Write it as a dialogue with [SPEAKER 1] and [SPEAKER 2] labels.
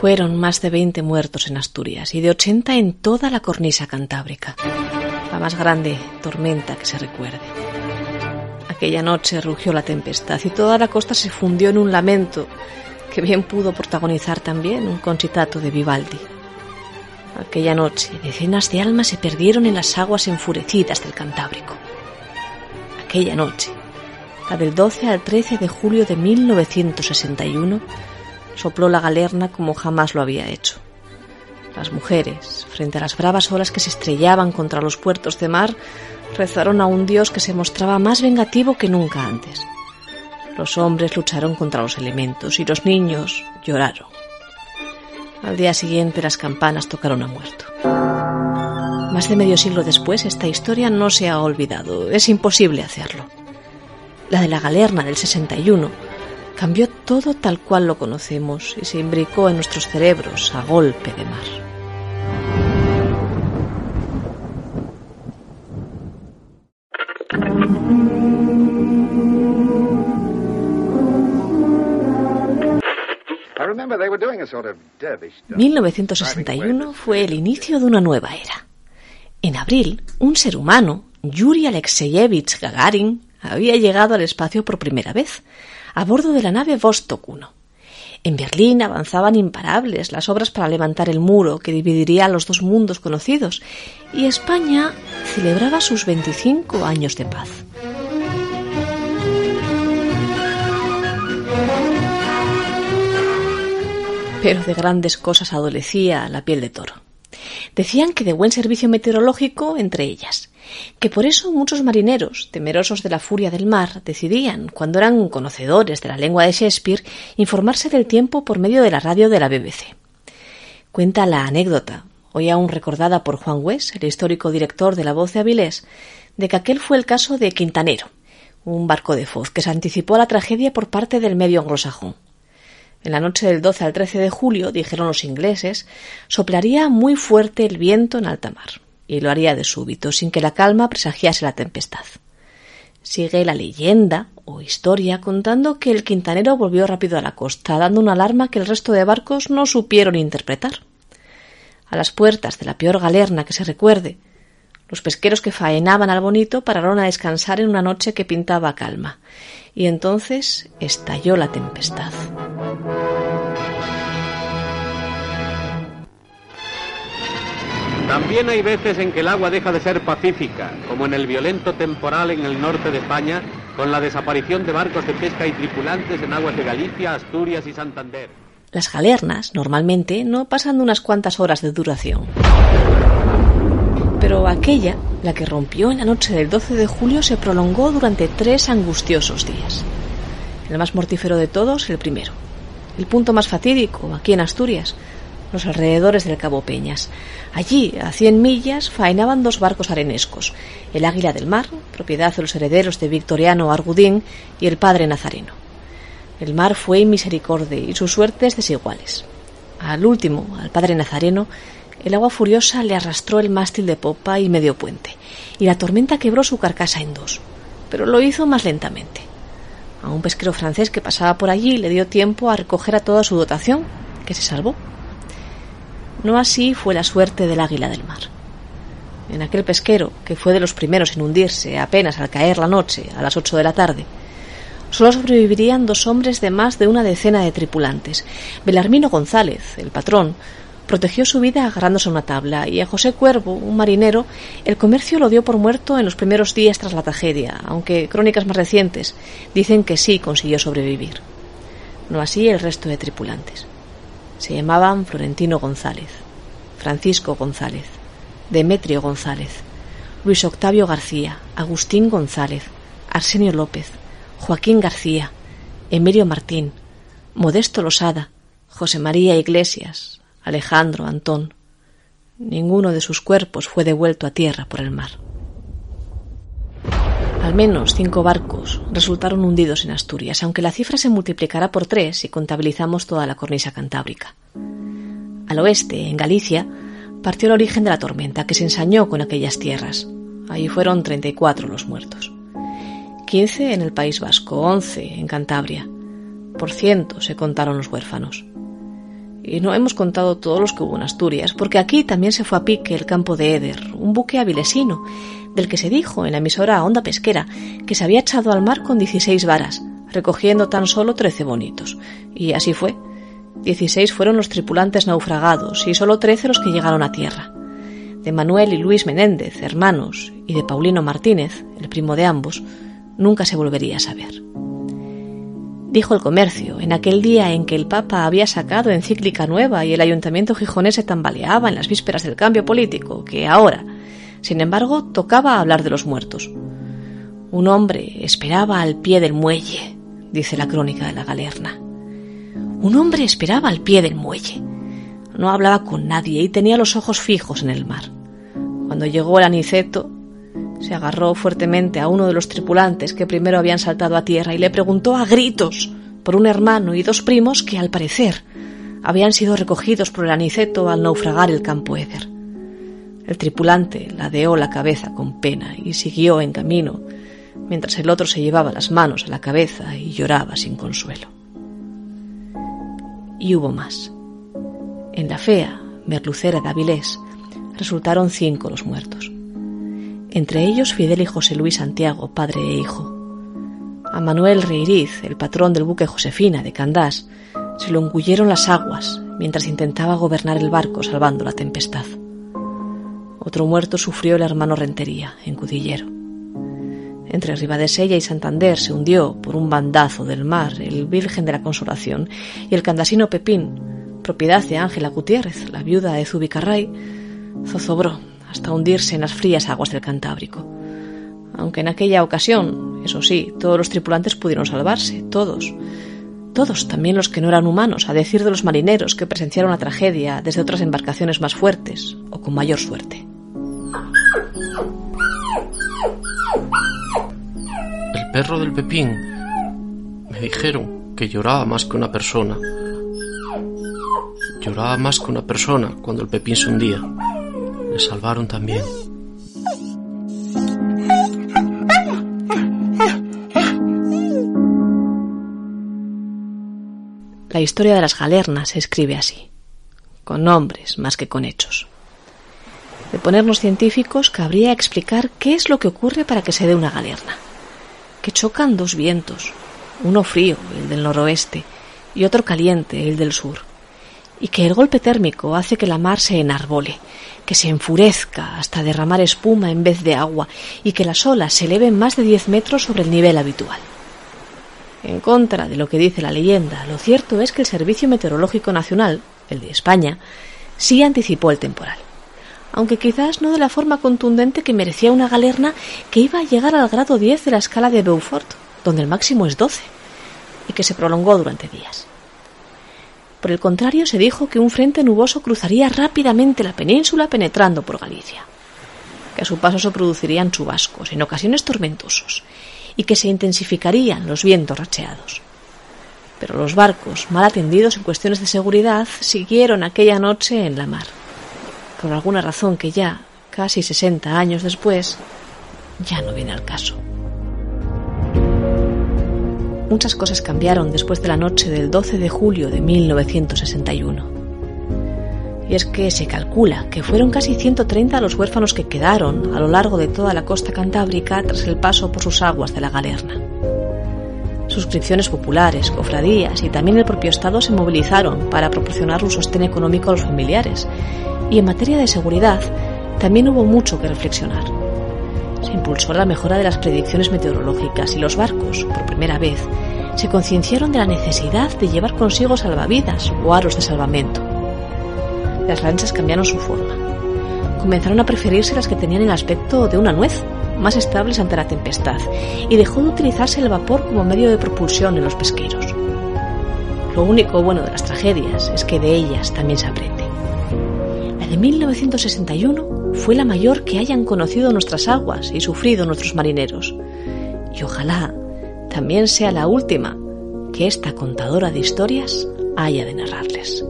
[SPEAKER 1] Fueron más de 20 muertos en Asturias y de 80 en toda la cornisa cantábrica. La más grande tormenta que se recuerde. Aquella noche rugió la tempestad y toda la costa se fundió en un lamento que bien pudo protagonizar también un concitato de Vivaldi. Aquella noche decenas de almas se perdieron en las aguas enfurecidas del Cantábrico. Aquella noche, la del 12 al 13 de julio de 1961, sopló la galerna como jamás lo había hecho. Las mujeres, frente a las bravas olas que se estrellaban contra los puertos de mar, rezaron a un dios que se mostraba más vengativo que nunca antes. Los hombres lucharon contra los elementos y los niños lloraron. Al día siguiente las campanas tocaron a muerto. Más de medio siglo después esta historia no se ha olvidado. Es imposible hacerlo. La de la galerna del 61 cambió todo tal cual lo conocemos y se imbricó en nuestros cerebros a golpe de mar. ...1961 fue el inicio de una nueva era. En abril, un ser humano, Yuri Alexeyevich Gagarin, había llegado al espacio por primera vez, a bordo de la nave Vostok 1. En Berlín avanzaban imparables las obras para levantar el muro que dividiría los dos mundos conocidos, y España celebraba sus 25 años de paz. Pero de grandes cosas adolecía la piel de toro. Decían que de buen servicio meteorológico entre ellas, que por eso muchos marineros, temerosos de la furia del mar, decidían, cuando eran conocedores de la lengua de Shakespeare, informarse del tiempo por medio de la radio de la BBC. Cuenta la anécdota, hoy aún recordada por Juan West, el histórico director de La Voz de Avilés, de que aquel fue el caso de Quintanero, un barco de Foz que se anticipó a la tragedia por parte del medio anglosajón. En la noche del 12 al 13 de julio, dijeron los ingleses, soplaría muy fuerte el viento en alta mar y lo haría de súbito, sin que la calma presagiase la tempestad. Sigue la leyenda o historia contando que el quintanero volvió rápido a la costa, dando una alarma que el resto de barcos no supieron interpretar. A las puertas de la peor galerna que se recuerde, los pesqueros que faenaban al bonito pararon a descansar en una noche que pintaba calma, y entonces estalló la tempestad.
[SPEAKER 2] También hay veces en que el agua deja de ser pacífica, como en el violento temporal en el norte de España, con la desaparición de barcos de pesca y tripulantes en aguas de Galicia, Asturias y Santander.
[SPEAKER 1] Las galernas normalmente no pasan de unas cuantas horas de duración. Pero aquella, la que rompió en la noche del 12 de julio, se prolongó durante tres angustiosos días. El más mortífero de todos, el primero. El punto más fatídico, aquí en Asturias, los alrededores del Cabo Peñas. Allí, a cien millas, faenaban dos barcos arenescos, el Águila del Mar, propiedad de los herederos de Victoriano Argudín, y el Padre Nazareno. El mar fue inmisericordia y sus suertes desiguales. Al último, al Padre Nazareno, el agua furiosa le arrastró el mástil de popa y medio puente, y la tormenta quebró su carcasa en dos, pero lo hizo más lentamente. A un pesquero francés que pasaba por allí le dio tiempo a recoger a toda su dotación, que se salvó. No así fue la suerte del águila del mar. En aquel pesquero, que fue de los primeros en hundirse apenas al caer la noche, a las ocho de la tarde, solo sobrevivirían dos hombres de más de una decena de tripulantes. Belarmino González, el patrón, protegió su vida agarrándose a una tabla, y a José Cuervo, un marinero, el comercio lo dio por muerto en los primeros días tras la tragedia, aunque crónicas más recientes dicen que sí consiguió sobrevivir. No así el resto de tripulantes. Se llamaban Florentino González, Francisco González, Demetrio González, Luis Octavio García, Agustín González, Arsenio López, Joaquín García, Emilio Martín, Modesto Losada, José María Iglesias, Alejandro Antón. Ninguno de sus cuerpos fue devuelto a tierra por el mar. Al menos cinco barcos resultaron hundidos en Asturias, aunque la cifra se multiplicará por tres si contabilizamos toda la cornisa cantábrica. Al oeste, en Galicia, partió el origen de la tormenta que se ensañó con aquellas tierras. Allí fueron 34 los muertos. 15 en el País Vasco, 11 en Cantabria. Por ciento se contaron los huérfanos. Y no hemos contado todos los que hubo en Asturias, porque aquí también se fue a pique el campo de Eder, un buque avilesino, del que se dijo en la emisora Onda Pesquera que se había echado al mar con 16 varas, recogiendo tan solo 13 bonitos. Y así fue. 16 fueron los tripulantes naufragados y solo 13 los que llegaron a tierra. De Manuel y Luis Menéndez, hermanos, y de Paulino Martínez, el primo de ambos, nunca se volvería a saber. Dijo el comercio, en aquel día en que el Papa había sacado encíclica nueva y el ayuntamiento gijonés se tambaleaba en las vísperas del cambio político, que ahora, sin embargo, tocaba hablar de los muertos. Un hombre esperaba al pie del muelle, dice la crónica de la galerna. Un hombre esperaba al pie del muelle. No hablaba con nadie y tenía los ojos fijos en el mar. Cuando llegó el aniceto, se agarró fuertemente a uno de los tripulantes que primero habían saltado a tierra y le preguntó a gritos por un hermano y dos primos que, al parecer, habían sido recogidos por el aniceto al naufragar el campo Eder. El tripulante ladeó la cabeza con pena y siguió en camino, mientras el otro se llevaba las manos a la cabeza y lloraba sin consuelo. Y hubo más. En la fea, Merlucera de Avilés, resultaron cinco los muertos entre ellos Fidel y José Luis Santiago, padre e hijo. A Manuel Reiriz, el patrón del buque Josefina de Candás, se lo engulleron las aguas mientras intentaba gobernar el barco salvando la tempestad. Otro muerto sufrió el hermano Rentería, en Cudillero. Entre Ribadesella y Santander se hundió por un bandazo del mar el Virgen de la Consolación y el candasino Pepín, propiedad de Ángela Gutiérrez, la viuda de Zubicarray, zozobró hasta hundirse en las frías aguas del Cantábrico. Aunque en aquella ocasión, eso sí, todos los tripulantes pudieron salvarse, todos. Todos, también los que no eran humanos, a decir de los marineros que presenciaron la tragedia desde otras embarcaciones más fuertes o con mayor suerte.
[SPEAKER 3] Perro del Pepín me dijeron que lloraba más que una persona. Lloraba más que una persona cuando el Pepín se hundía le salvaron también.
[SPEAKER 1] La historia de las galernas se escribe así, con nombres más que con hechos. De ponernos científicos cabría explicar qué es lo que ocurre para que se dé una galerna. Que chocan dos vientos, uno frío, el del noroeste, y otro caliente, el del sur, y que el golpe térmico hace que la mar se enarbole, que se enfurezca hasta derramar espuma en vez de agua y que las olas se eleven más de 10 metros sobre el nivel habitual. En contra de lo que dice la leyenda, lo cierto es que el Servicio Meteorológico Nacional, el de España, sí anticipó el temporal, aunque quizás no de la forma contundente que merecía una galerna que iba a llegar al grado 10 de la escala de Beaufort, donde el máximo es 12, y que se prolongó durante días. Por el contrario, se dijo que un frente nuboso cruzaría rápidamente la península penetrando por Galicia, que a su paso se producirían chubascos, en ocasiones tormentosos, y que se intensificarían los vientos racheados. Pero los barcos, mal atendidos en cuestiones de seguridad, siguieron aquella noche en la mar, por alguna razón que ya, casi sesenta años después, ya no viene al caso. Muchas cosas cambiaron después de la noche del 12 de julio de 1961. Y es que se calcula que fueron casi 130 los huérfanos que quedaron a lo largo de toda la costa cantábrica tras el paso por sus aguas de la Galerna. Suscripciones populares, cofradías y también el propio Estado se movilizaron para proporcionar un sostén económico a los familiares. Y en materia de seguridad también hubo mucho que reflexionar se impulsó la mejora de las predicciones meteorológicas y los barcos, por primera vez, se concienciaron de la necesidad de llevar consigo salvavidas o aros de salvamento. Las lanchas cambiaron su forma. Comenzaron a preferirse las que tenían el aspecto de una nuez, más estables ante la tempestad, y dejó de utilizarse el vapor como medio de propulsión en los pesqueros. Lo único bueno de las tragedias es que de ellas también se aprende. La de 1961 fue la mayor que hayan conocido nuestras aguas y sufrido nuestros marineros. Y ojalá también sea la última que esta contadora de historias haya de narrarles.